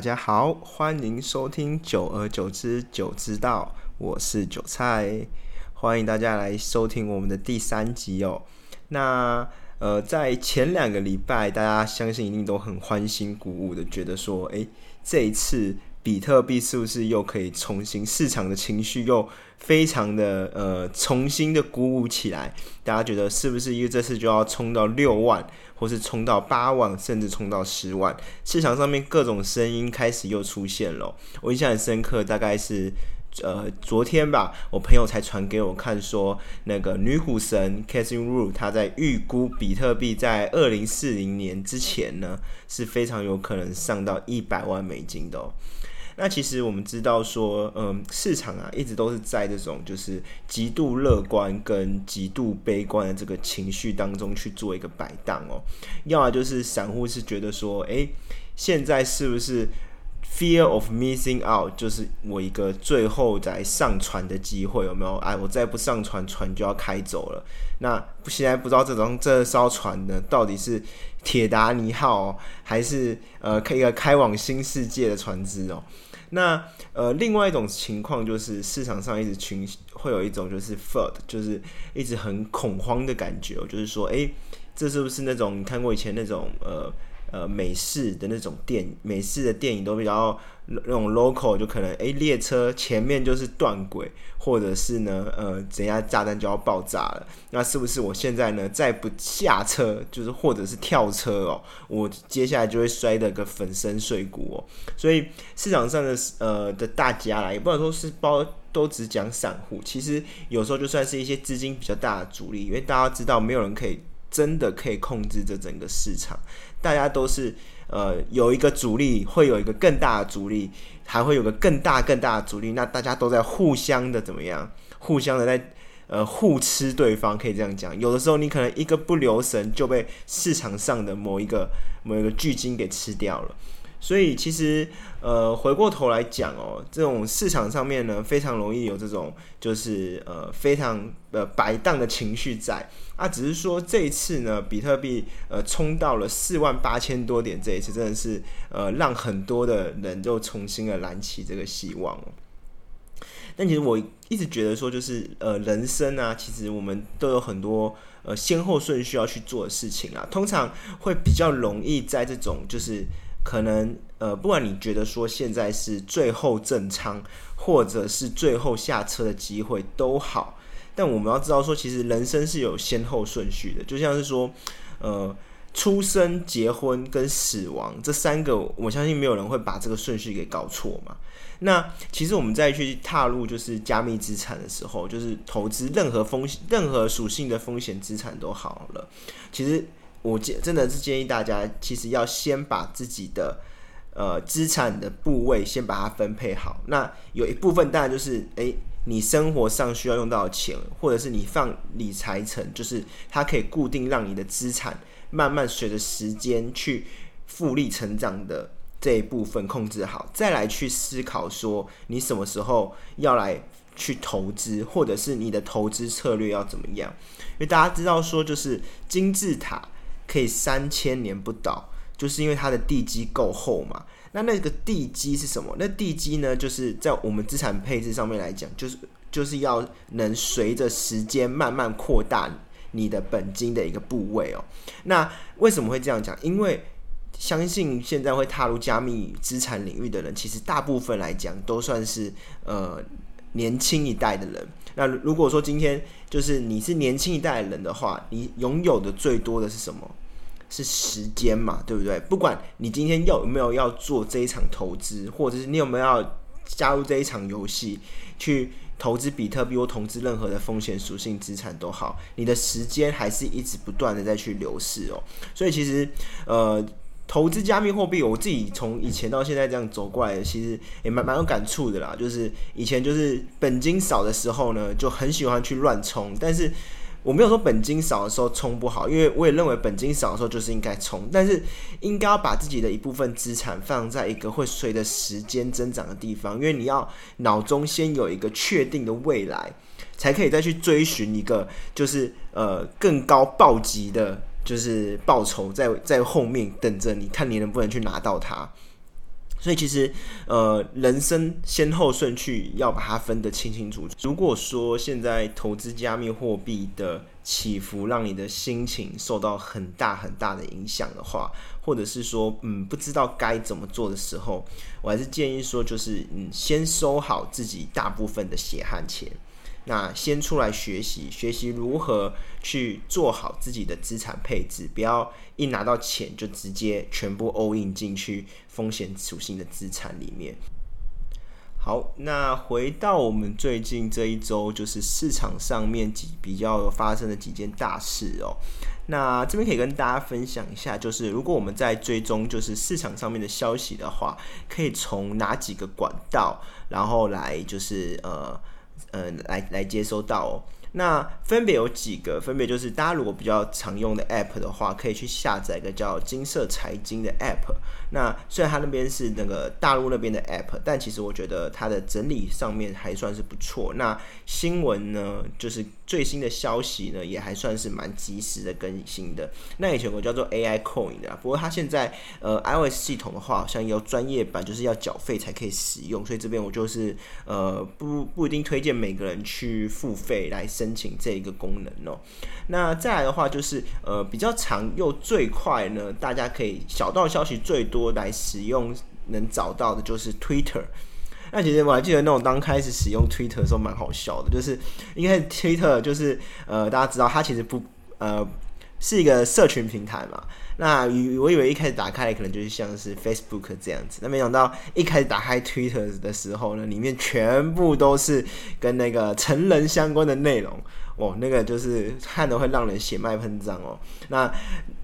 大家好，欢迎收听久而久之久知道，我是韭菜，欢迎大家来收听我们的第三集哦。那呃，在前两个礼拜，大家相信一定都很欢欣鼓舞的，觉得说，诶，这一次比特币是不是又可以重新市场的情绪又非常的呃重新的鼓舞起来？大家觉得是不是因为这次就要冲到六万？或是冲到八万，甚至冲到十万，市场上面各种声音开始又出现了。我印象很深刻，大概是呃昨天吧，我朋友才传给我看，说那个女股神 Catherine Wu，她在预估比特币在二零四零年之前呢，是非常有可能上到一百万美金的。那其实我们知道说，嗯，市场啊一直都是在这种就是极度乐观跟极度悲观的这个情绪当中去做一个摆荡哦。要么就是散户是觉得说，哎，现在是不是 fear of missing out，就是我一个最后在上船的机会有没有？哎，我再不上船，船就要开走了。那现在不知道这种这艘船呢，到底是铁达尼号还是呃一个开往新世界的船只哦？那呃，另外一种情况就是市场上一直群会有一种就是 FUD，就是一直很恐慌的感觉，就是说，哎，这是不是那种你看过以前那种呃？呃，美式的那种电美式的电影都比较那种 local，就可能哎，列车前面就是断轨，或者是呢，呃，怎样炸弹就要爆炸了。那是不是我现在呢再不下车，就是或者是跳车哦，我接下来就会摔得个粉身碎骨哦。所以市场上的呃的大家啦，也不能说是包都只讲散户，其实有时候就算是一些资金比较大的主力，因为大家知道没有人可以。真的可以控制这整个市场，大家都是呃有一个阻力，会有一个更大的阻力，还会有个更大更大的阻力，那大家都在互相的怎么样？互相的在呃互吃对方，可以这样讲。有的时候你可能一个不留神就被市场上的某一个某一个巨鲸给吃掉了。所以其实，呃，回过头来讲哦，这种市场上面呢，非常容易有这种就是呃非常呃摆荡的情绪在啊。只是说这一次呢，比特币呃冲到了四万八千多点，这一次真的是呃让很多的人又重新的燃起这个希望。但其实我一直觉得说，就是呃人生啊，其实我们都有很多呃先后顺序要去做的事情啊，通常会比较容易在这种就是。可能呃，不管你觉得说现在是最后正仓，或者是最后下车的机会都好，但我们要知道说，其实人生是有先后顺序的。就像是说，呃，出生、结婚跟死亡这三个，我相信没有人会把这个顺序给搞错嘛。那其实我们再去踏入就是加密资产的时候，就是投资任何风险、任何属性的风险资产都好了，其实。我建真的是建议大家，其实要先把自己的呃资产的部位先把它分配好。那有一部分当然就是，诶，你生活上需要用到的钱，或者是你放理财层，就是它可以固定让你的资产慢慢随着时间去复利成长的这一部分控制好，再来去思考说你什么时候要来去投资，或者是你的投资策略要怎么样？因为大家知道说，就是金字塔。可以三千年不倒，就是因为它的地基够厚嘛。那那个地基是什么？那地基呢，就是在我们资产配置上面来讲，就是就是要能随着时间慢慢扩大你的本金的一个部位哦。那为什么会这样讲？因为相信现在会踏入加密资产领域的人，其实大部分来讲都算是呃年轻一代的人。那如果说今天就是你是年轻一代的人的话，你拥有的最多的是什么？是时间嘛，对不对？不管你今天有没有要做这一场投资，或者是你有没有要加入这一场游戏去投资比特币或投资任何的风险属性资产都好，你的时间还是一直不断的在去流逝哦。所以其实呃，投资加密货币，我自己从以前到现在这样走过来，其实也蛮蛮有感触的啦。就是以前就是本金少的时候呢，就很喜欢去乱冲，但是。我没有说本金少的时候冲不好，因为我也认为本金少的时候就是应该冲，但是应该要把自己的一部分资产放在一个会随着时间增长的地方，因为你要脑中先有一个确定的未来，才可以再去追寻一个就是呃更高暴击的，就是报酬在在后面等着你看你能不能去拿到它。所以其实，呃，人生先后顺序要把它分得清清楚楚。如果说现在投资加密货币的起伏让你的心情受到很大很大的影响的话，或者是说，嗯，不知道该怎么做的时候，我还是建议说，就是嗯，先收好自己大部分的血汗钱。那先出来学习，学习如何去做好自己的资产配置，不要一拿到钱就直接全部 all in 进去风险属性的资产里面。好，那回到我们最近这一周，就是市场上面几比较发生的几件大事哦。那这边可以跟大家分享一下，就是如果我们在追踪就是市场上面的消息的话，可以从哪几个管道，然后来就是呃。呃，来来接收到。那分别有几个，分别就是大家如果比较常用的 App 的话，可以去下载一个叫金色财经的 App。那虽然它那边是那个大陆那边的 App，但其实我觉得它的整理上面还算是不错。那新闻呢，就是最新的消息呢，也还算是蛮及时的更新的。那以前我叫做 AI Coin 的，不过它现在呃 iOS 系统的话，好像有专业版，就是要缴费才可以使用。所以这边我就是呃不不一定推荐每个人去付费来申请这一个功能哦。那再来的话，就是呃比较长又最快呢，大家可以小道消息最多。多来使用能找到的就是 Twitter。那其实我还记得那种刚开始使用 Twitter 的时候蛮好笑的，就是因为 Twitter 就是呃大家知道它其实不呃是一个社群平台嘛。那我以为一开始打开可能就是像是 Facebook 这样子，那没想到一开始打开 Twitter 的时候呢，里面全部都是跟那个成人相关的内容。哦，那个就是看的会让人血脉喷张哦。那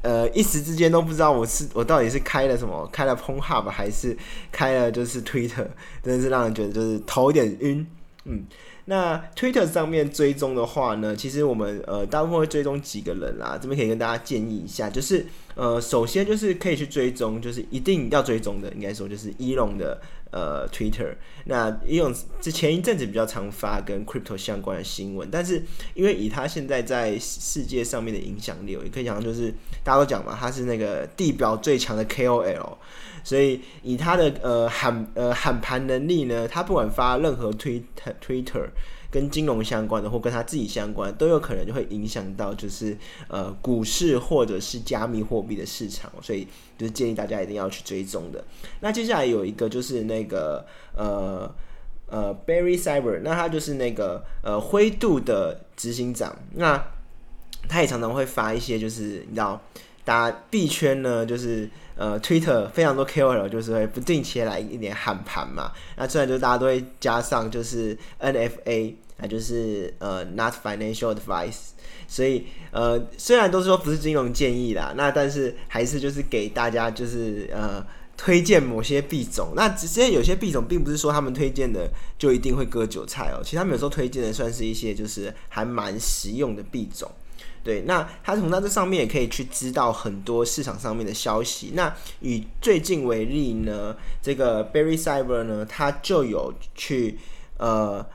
呃，一时之间都不知道我是我到底是开了什么，开了 p o n Hub 还是开了就是 Twitter，真的是让人觉得就是头有点晕。嗯，那 Twitter 上面追踪的话呢，其实我们呃大部分会追踪几个人啦，这边可以跟大家建议一下，就是呃首先就是可以去追踪，就是一定要追踪的，应该说就是一龙的。呃，Twitter，那伊勇之前一阵子比较常发跟 crypto 相关的新闻，但是因为以他现在在世界上面的影响力，也可以讲就是大家都讲嘛，他是那个地表最强的 KOL，所以以他的呃喊呃喊盘能力呢，他不管发任何推 Twitter。跟金融相关的或跟他自己相关，都有可能就会影响到，就是呃股市或者是加密货币的市场，所以就是建议大家一定要去追踪的。那接下来有一个就是那个呃呃 Barry Cyber，那他就是那个呃灰度的执行长，那他也常常会发一些就是你知道，大家币圈呢就是。呃，Twitter 非常多 KOL 就是会不定期来一点喊盘嘛，那自然就大家都会加上就是 NFA，那就是呃 Not Financial Advice，所以呃虽然都是说不是金融建议啦，那但是还是就是给大家就是呃推荐某些币种，那直接有些币种并不是说他们推荐的就一定会割韭菜哦，其实他们有时候推荐的算是一些就是还蛮实用的币种。对，那他从他这上面也可以去知道很多市场上面的消息。那以最近为例呢，这个 Barry Cyber 呢，他就有去呃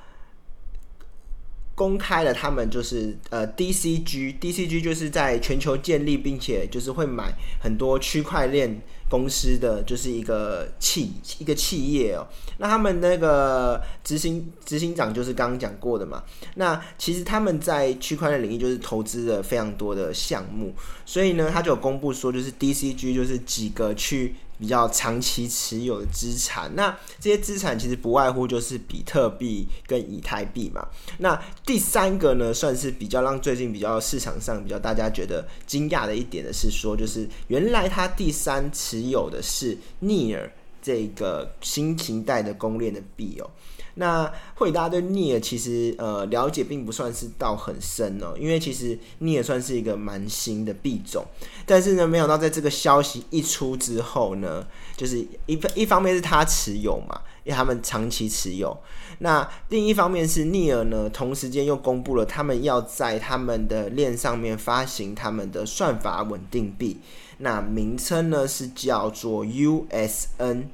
公开了他们就是呃 DCG，DCG 就是在全球建立，并且就是会买很多区块链。公司的就是一个企一个企业哦，那他们那个执行执行长就是刚刚讲过的嘛。那其实他们在区块链领域就是投资了非常多的项目，所以呢，他就有公布说，就是 DCG 就是几个去。比较长期持有的资产，那这些资产其实不外乎就是比特币跟以太币嘛。那第三个呢，算是比较让最近比较市场上比较大家觉得惊讶的一点的是说，就是原来他第三持有的是 Near 这个新型代的公链的币哦。那会大家对 Near 其实呃了解并不算是到很深哦，因为其实 Near 算是一个蛮新的币种，但是呢，没想到在这个消息一出之后呢，就是一一方面是他持有嘛，因为他们长期持有，那另一方面是 Near 呢，同时间又公布了他们要在他们的链上面发行他们的算法稳定币，那名称呢是叫做 USN，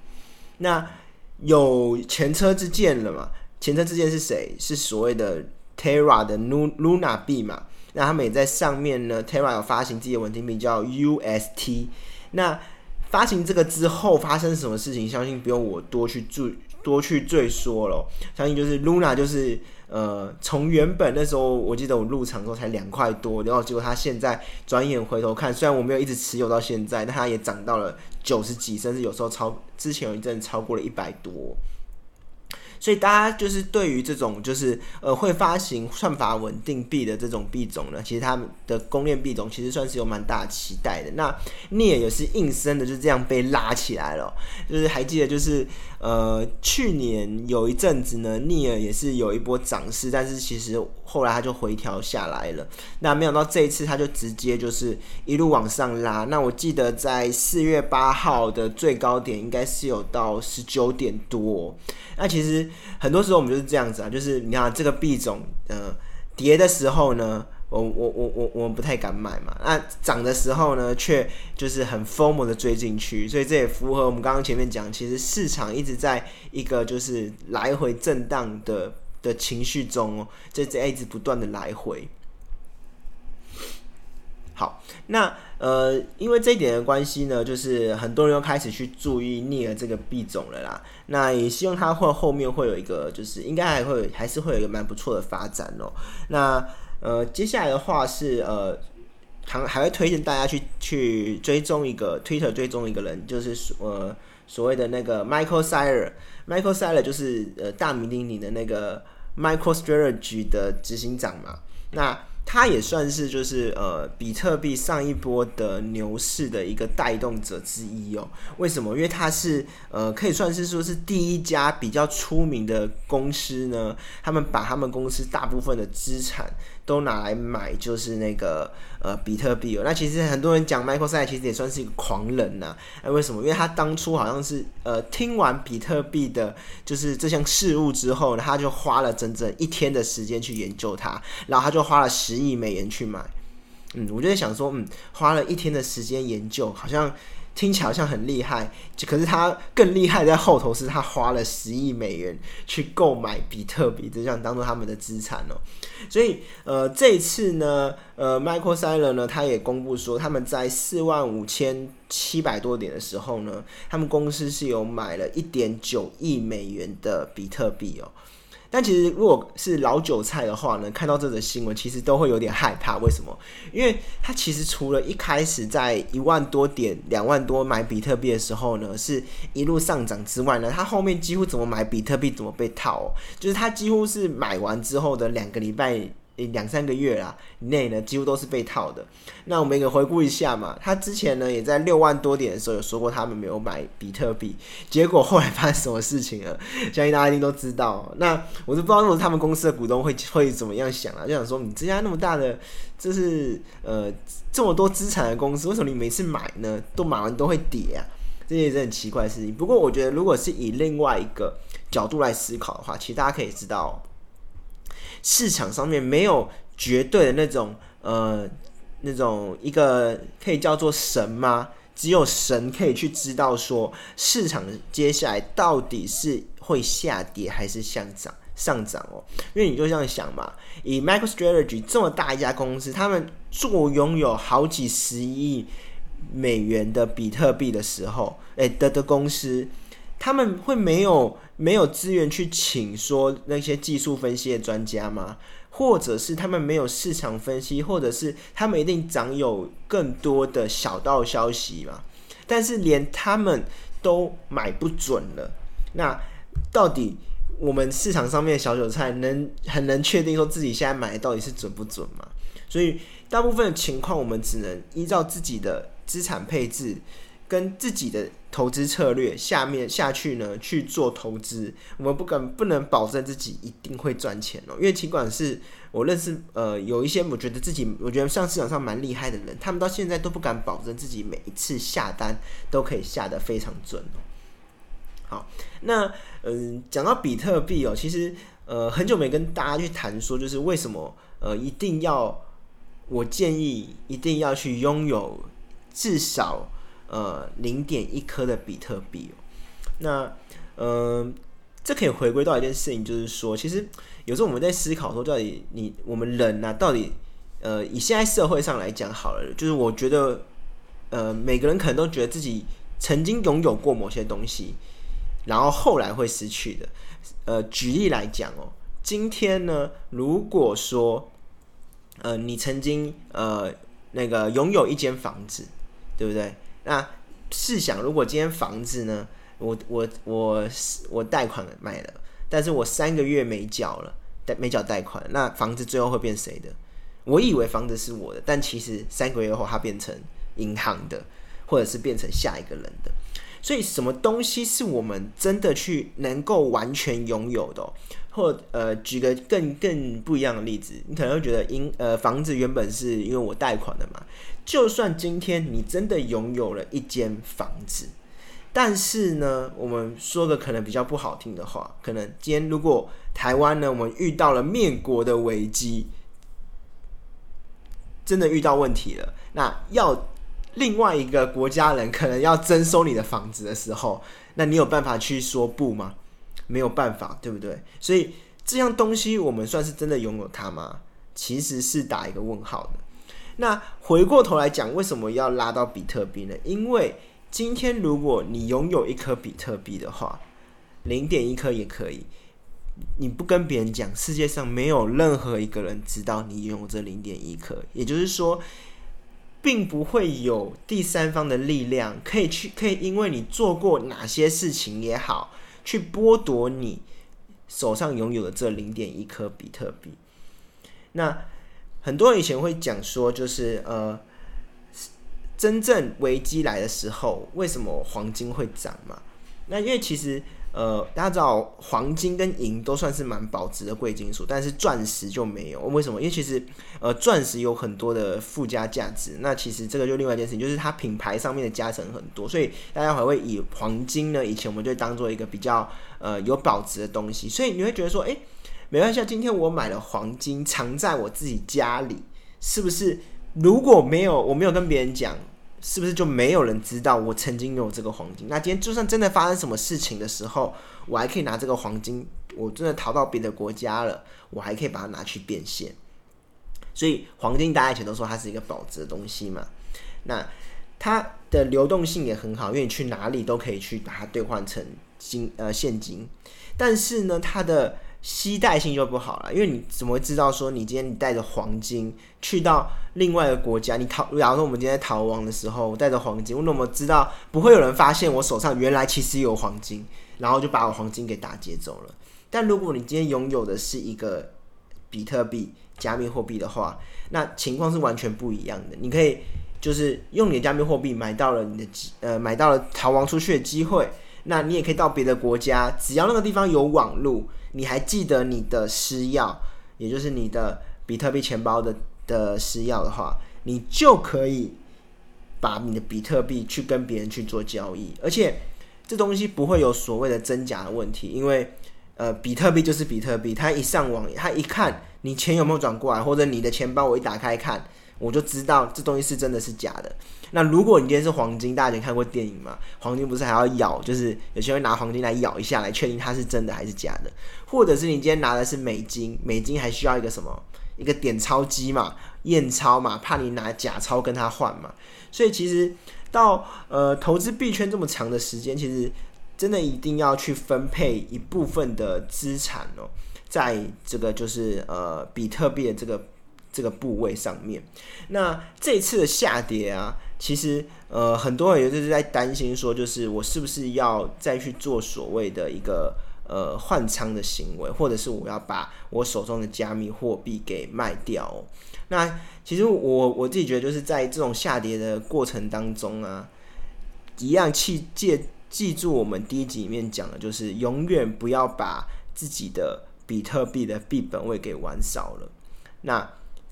那。有前车之鉴了嘛？前车之鉴是谁？是所谓的 Terra 的 Luna 币嘛？那他们也在上面呢。Terra 有发行自己的稳定币叫 UST。那发行这个之后发生什么事情，相信不用我多去注多去赘说了。相信就是 Luna 就是呃，从原本那时候我记得我入场时候才两块多，然后结果它现在转眼回头看，虽然我没有一直持有到现在，但它也涨到了九十几，甚至有时候超之前有一阵超过了一百多。所以大家就是对于这种就是呃会发行算法稳定币的这种币种呢，其实他们的公链币种其实算是有蛮大期待的。那镍也是硬生的就这样被拉起来了，就是还记得就是呃去年有一阵子呢，逆尔也是有一波涨势，但是其实后来它就回调下来了。那没想到这一次它就直接就是一路往上拉。那我记得在四月八号的最高点应该是有到十九点多。那其实很多时候我们就是这样子啊，就是你看这个币种，呃，跌的时候呢，我我我我我们不太敢买嘛。那涨的时候呢，却就是很疯猛的追进去，所以这也符合我们刚刚前面讲，其实市场一直在一个就是来回震荡的的情绪中哦，这这一直不断的来回。好，那呃，因为这一点的关系呢，就是很多人又开始去注意镍尔这个币种了啦。那也希望它会后面会有一个，就是应该还会还是会有一个蛮不错的发展哦。那呃，接下来的话是呃，还还会推荐大家去去追踪一个 Twitter 追踪一个人，就是呃所谓的那个 Michael s i r e m i c h a e l s i r e 就是呃大名鼎鼎的那个 Michael Strategy 的执行长嘛。那它也算是就是呃比特币上一波的牛市的一个带动者之一哦。为什么？因为它是呃可以算是说是第一家比较出名的公司呢。他们把他们公司大部分的资产都拿来买，就是那个呃比特币哦。那其实很多人讲 Michael s a 其实也算是一个狂人呐。哎，为什么？因为他当初好像是呃听完比特币的就是这项事物之后呢，他就花了整整一天的时间去研究它，然后他就花了十。十亿美元去买，嗯，我就在想说，嗯，花了一天的时间研究，好像听起来好像很厉害，可是他更厉害在后头，是他花了十亿美元去购买比特币，就这样当做他们的资产哦。所以，呃，这一次呢，呃，Michael Saylor 呢，他也公布说，他们在四万五千七百多点的时候呢，他们公司是有买了一点九亿美元的比特币哦。但其实，如果是老韭菜的话呢，看到这则新闻，其实都会有点害怕。为什么？因为他其实除了一开始在一万多点、两万多买比特币的时候呢，是一路上涨之外呢，他后面几乎怎么买比特币怎么被套，就是他几乎是买完之后的两个礼拜。两三个月啦内呢，几乎都是被套的。那我们也回顾一下嘛，他之前呢也在六万多点的时候有说过他们没有买比特币，结果后来发生什么事情了？相信大家一定都知道。那我都不知道，为他们公司的股东会会怎么样想啊？就想说，你这家那么大的，就是呃这么多资产的公司，为什么你每次买呢都买完都会跌啊？这也是很奇怪的事情。不过我觉得，如果是以另外一个角度来思考的话，其实大家可以知道。市场上面没有绝对的那种呃那种一个可以叫做神吗？只有神可以去知道说市场接下来到底是会下跌还是上涨上涨哦。因为你就这样想嘛，以 MicroStrategy 这么大一家公司，他们做拥有好几十亿美元的比特币的时候，哎的的公司。他们会没有没有资源去请说那些技术分析的专家吗？或者是他们没有市场分析，或者是他们一定掌有更多的小道消息嘛？但是连他们都买不准了，那到底我们市场上面的小韭菜能很能确定说自己现在买的到底是准不准吗？所以大部分情况，我们只能依照自己的资产配置。跟自己的投资策略下面下去呢去做投资，我们不敢不能保证自己一定会赚钱哦。因为尽管是我认识呃有一些我觉得自己我觉得上市场上蛮厉害的人，他们到现在都不敢保证自己每一次下单都可以下得非常准哦。好，那嗯讲到比特币哦，其实呃很久没跟大家去谈说，就是为什么呃一定要我建议一定要去拥有至少。呃，零点一颗的比特币哦，那呃，这可以回归到一件事情，就是说，其实有时候我们在思考说，到底你我们人呢，到底呃，以现在社会上来讲好了，就是我觉得呃，每个人可能都觉得自己曾经拥有过某些东西，然后后来会失去的。呃，举例来讲哦，今天呢，如果说呃你曾经呃那个拥有一间房子，对不对？那试想，如果今天房子呢，我我我我贷款买了，但是我三个月没缴了，贷没缴贷款，那房子最后会变谁的？我以为房子是我的，但其实三个月后它变成银行的，或者是变成下一个人的。所以，什么东西是我们真的去能够完全拥有的？或呃，举个更更不一样的例子，你可能会觉得，因呃房子原本是因为我贷款的嘛。就算今天你真的拥有了一间房子，但是呢，我们说个可能比较不好听的话，可能今天如果台湾呢，我们遇到了灭国的危机，真的遇到问题了，那要。另外一个国家人可能要征收你的房子的时候，那你有办法去说不吗？没有办法，对不对？所以这样东西我们算是真的拥有它吗？其实是打一个问号的。那回过头来讲，为什么要拉到比特币呢？因为今天如果你拥有一颗比特币的话，零点一颗也可以，你不跟别人讲，世界上没有任何一个人知道你拥有这零点一颗，也就是说。并不会有第三方的力量可以去，可以因为你做过哪些事情也好，去剥夺你手上拥有的这零点一颗比特币。那很多人以前会讲说，就是呃，真正危机来的时候，为什么黄金会涨嘛？那因为其实。呃，大家知道黄金跟银都算是蛮保值的贵金属，但是钻石就没有。为什么？因为其实呃，钻石有很多的附加价值。那其实这个就另外一件事情，就是它品牌上面的加成很多，所以大家还会以黄金呢，以前我们就当做一个比较呃有保值的东西。所以你会觉得说，哎，没关系，今天我买了黄金藏在我自己家里，是不是？如果没有，我没有跟别人讲。是不是就没有人知道我曾经拥有这个黄金？那今天就算真的发生什么事情的时候，我还可以拿这个黄金，我真的逃到别的国家了，我还可以把它拿去变现。所以黄金大家以前都说它是一个保值的东西嘛。那它的流动性也很好，因为你去哪里都可以去把它兑换成金呃现金。但是呢，它的携带性就不好了，因为你怎么会知道说你今天你带着黄金去到另外一个国家，你逃，假如说我们今天逃亡的时候，我带着黄金，我怎么知道不会有人发现我手上原来其实有黄金，然后就把我黄金给打劫走了？但如果你今天拥有的是一个比特币加密货币的话，那情况是完全不一样的。你可以就是用你的加密货币买到了你的机呃买到了逃亡出去的机会，那你也可以到别的国家，只要那个地方有网路。你还记得你的私钥，也就是你的比特币钱包的的私钥的话，你就可以把你的比特币去跟别人去做交易，而且这东西不会有所谓的真假的问题，因为呃，比特币就是比特币，它一上网，它一看你钱有没有转过来，或者你的钱包我一打开看。我就知道这东西是真的是假的。那如果你今天是黄金，大家以前看过电影吗？黄金不是还要咬，就是有些人拿黄金来咬一下，来确定它是真的还是假的。或者是你今天拿的是美金，美金还需要一个什么？一个点钞机嘛，验钞嘛，怕你拿假钞跟他换嘛。所以其实到呃投资币圈这么长的时间，其实真的一定要去分配一部分的资产哦，在这个就是呃比特币的这个。这个部位上面，那这次的下跌啊，其实呃，很多人也就是在担心说，就是我是不是要再去做所谓的一个呃换仓的行为，或者是我要把我手中的加密货币给卖掉？那其实我我自己觉得，就是在这种下跌的过程当中啊，一样记记记住我们第一集里面讲的，就是永远不要把自己的比特币的币本位给玩少了。那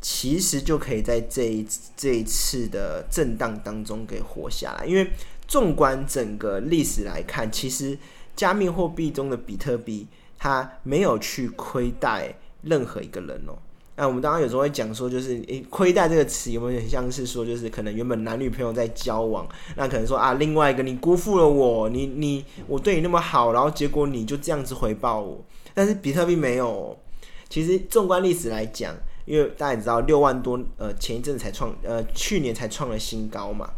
其实就可以在这一这一次的震荡当中给活下来，因为纵观整个历史来看，其实加密货币中的比特币它没有去亏待任何一个人哦。那我们当然有时候会讲说，就是诶，亏待这个词有没有很像是说，就是可能原本男女朋友在交往，那可能说啊，另外一个你辜负了我，你你我对你那么好，然后结果你就这样子回报我。但是比特币没有，其实纵观历史来讲。因为大家也知道，六万多，呃，前一阵才创，呃，去年才创了新高嘛。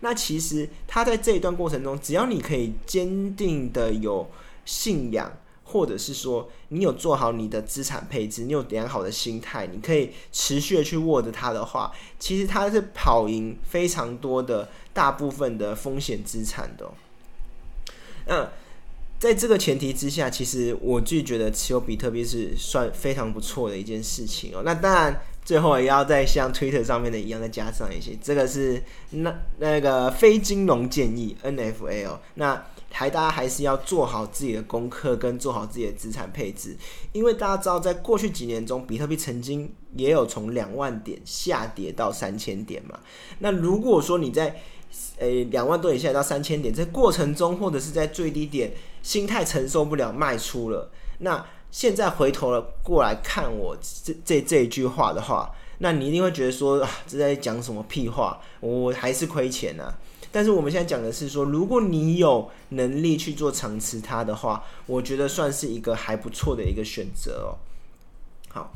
那其实他在这一段过程中，只要你可以坚定的有信仰。或者是说，你有做好你的资产配置，你有良好的心态，你可以持续的去握着它的话，其实它是跑赢非常多的大部分的风险资产的。那在这个前提之下，其实我就觉得持有比特币是算非常不错的一件事情哦。那当然，最后也要再像 Twitter 上面的一样，再加上一些，这个是那那个非金融建议 NFL。那还大家还是要做好自己的功课，跟做好自己的资产配置，因为大家知道，在过去几年中，比特币曾经也有从两万点下跌到三千点嘛。那如果说你在诶两万多点下到三千点，在过程中或者是在最低点，心态承受不了卖出了，那现在回头了过来看我这这这一句话的话，那你一定会觉得说，这在讲什么屁话？我还是亏钱啊。但是我们现在讲的是说，如果你有能力去做长持它的话，我觉得算是一个还不错的一个选择哦。好。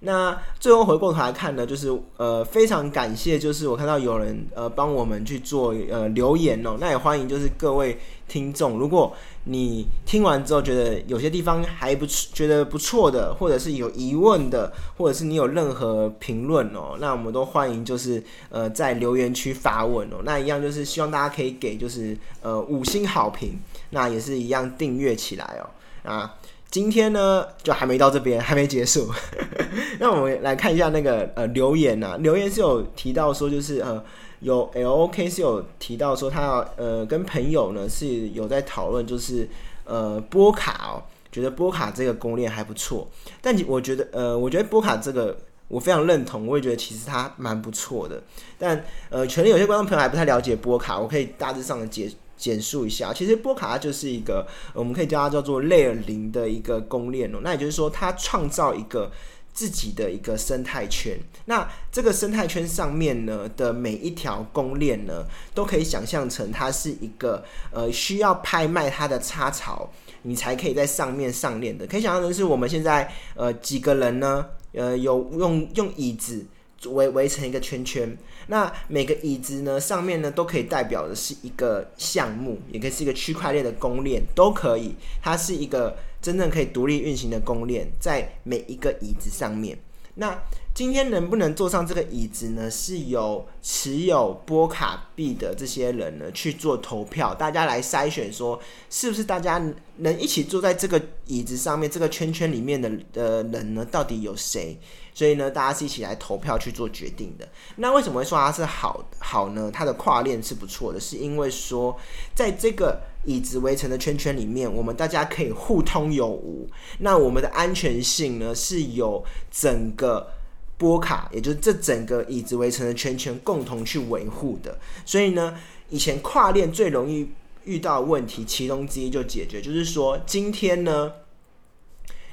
那最后回过头来看呢，就是呃非常感谢，就是我看到有人呃帮我们去做呃留言哦，那也欢迎就是各位听众，如果你听完之后觉得有些地方还不错觉得不错的，或者是有疑问的，或者是你有任何评论哦，那我们都欢迎就是呃在留言区发问哦，那一样就是希望大家可以给就是呃五星好评，那也是一样订阅起来哦啊。今天呢，就还没到这边，还没结束。那我们来看一下那个呃留言呐，留言是有提到说，就是呃有 L O K 是有提到说，他要呃跟朋友呢是有在讨论，就是呃波卡哦，觉得波卡这个攻略还不错。但我觉得呃，我觉得波卡这个我非常认同，我也觉得其实它蛮不错的。但呃，可能有些观众朋友还不太了解波卡，我可以大致上的解。简述一下，其实波卡它就是一个，我们可以叫它叫做 Layer 零的一个公链哦。那也就是说，它创造一个自己的一个生态圈。那这个生态圈上面呢的每一条公链呢，都可以想象成它是一个呃需要拍卖它的插槽，你才可以在上面上链的。可以想象成是我们现在呃几个人呢，呃有用用椅子。围围成一个圈圈，那每个椅子呢上面呢都可以代表的是一个项目，也可以是一个区块链的公链，都可以。它是一个真正可以独立运行的公链，在每一个椅子上面。那今天能不能坐上这个椅子呢？是由持有波卡币的这些人呢去做投票，大家来筛选说，是不是大家能一起坐在这个椅子上面，这个圈圈里面的的人呢，到底有谁？所以呢，大家是一起来投票去做决定的。那为什么会说它是好好呢？它的跨链是不错的，是因为说在这个椅子围成的圈圈里面，我们大家可以互通有无。那我们的安全性呢，是有整个波卡，也就是这整个椅子围成的圈圈共同去维护的。所以呢，以前跨链最容易遇到问题，其中之一就解决，就是说今天呢，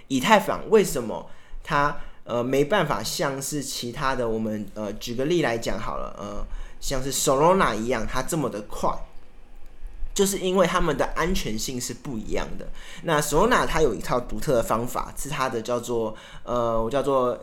以太坊为什么它？呃，没办法，像是其他的，我们呃，举个例来讲好了，呃，像是 Solana 一样，它这么的快，就是因为他们的安全性是不一样的。那 Solana 它有一套独特的方法，是它的叫做呃，我叫做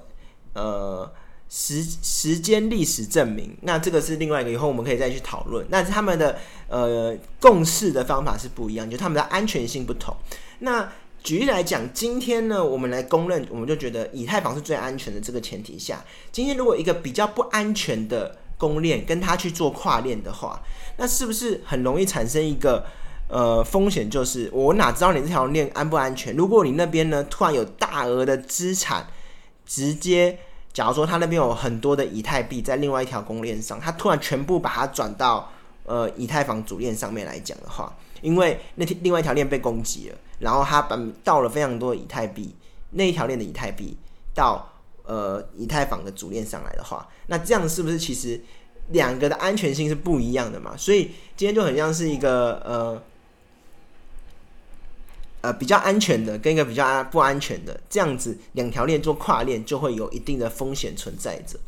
呃时时间历史证明。那这个是另外一个，以后我们可以再去讨论。那他们的呃共识的方法是不一样，就他们的安全性不同。那举例来讲，今天呢，我们来公认，我们就觉得以太坊是最安全的。这个前提下，今天如果一个比较不安全的公链跟它去做跨链的话，那是不是很容易产生一个呃风险？就是我哪知道你这条链安不安全？如果你那边呢突然有大额的资产，直接假如说他那边有很多的以太币在另外一条公链上，他突然全部把它转到呃以太坊主链上面来讲的话，因为那条另外一条链被攻击了。然后他把到了非常多以太币那一条链的以太币到呃以太坊的主链上来的话，那这样是不是其实两个的安全性是不一样的嘛？所以今天就很像是一个呃呃比较安全的跟一个比较不安全的这样子两条链做跨链就会有一定的风险存在着。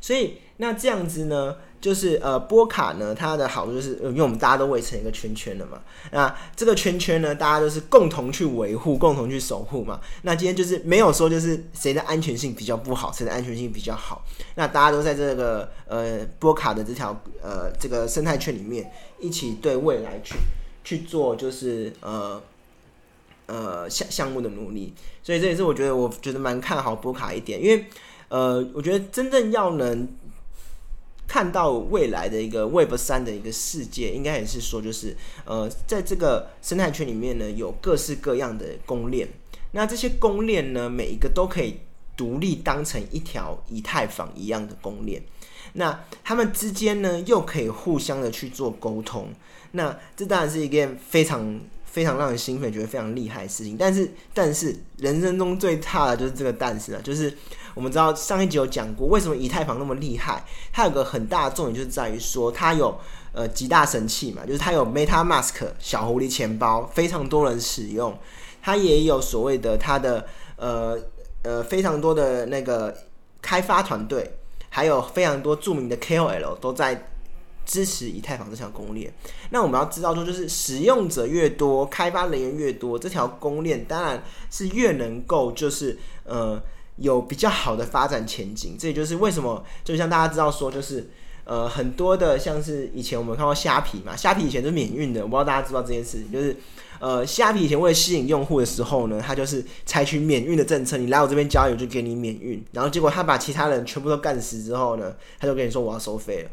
所以那这样子呢，就是呃波卡呢，它的好处就是因为我们大家都围成一个圈圈了嘛，那这个圈圈呢，大家都是共同去维护、共同去守护嘛。那今天就是没有说就是谁的安全性比较不好，谁的安全性比较好，那大家都在这个呃波卡的这条呃这个生态圈里面一起对未来去去做，就是呃。呃，项项目的努力，所以这也是我觉得，我觉得蛮看好波卡一点，因为呃，我觉得真正要能看到未来的一个 Web 三的一个世界，应该也是说，就是呃，在这个生态圈里面呢，有各式各样的公链，那这些公链呢，每一个都可以独立当成一条以太坊一样的公链，那他们之间呢，又可以互相的去做沟通，那这当然是一件非常。非常让人兴奋，觉得非常厉害的事情。但是，但是人生中最差的就是这个但是了，就是我们知道上一集有讲过，为什么以太坊那么厉害？它有个很大的重点，就是在于说它有呃极大神器嘛，就是它有 MetaMask 小狐狸钱包，非常多人使用。它也有所谓的它的呃呃非常多的那个开发团队，还有非常多著名的 KOL 都在。支持以太坊这条公链，那我们要知道说，就是使用者越多，开发人员越多，这条公链当然是越能够就是呃有比较好的发展前景。这也就是为什么，就像大家知道说，就是呃很多的像是以前我们看到虾皮嘛，虾皮以前是免运的，我不知道大家知道这件事情，就是呃虾皮以前为了吸引用户的时候呢，它就是采取免运的政策，你来我这边交易就给你免运，然后结果他把其他人全部都干死之后呢，他就跟你说我要收费了。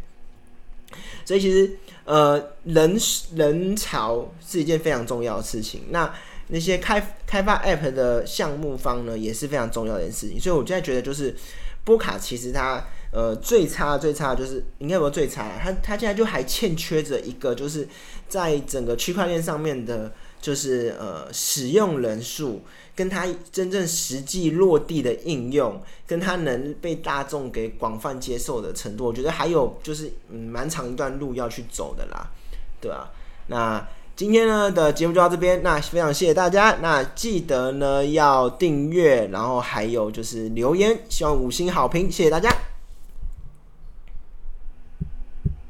所以其实，呃，人人潮是一件非常重要的事情。那那些开开发 App 的项目方呢，也是非常重要的一件事情。所以我现在觉得，就是波卡其实它呃最差最差就是应该不最差，它它现在就还欠缺着一个，就是在整个区块链上面的，就是呃使用人数。跟它真正实际落地的应用，跟它能被大众给广泛接受的程度，我觉得还有就是嗯蛮长一段路要去走的啦，对吧？那今天呢的节目就到这边，那非常谢谢大家，那记得呢要订阅，然后还有就是留言，希望五星好评，谢谢大家。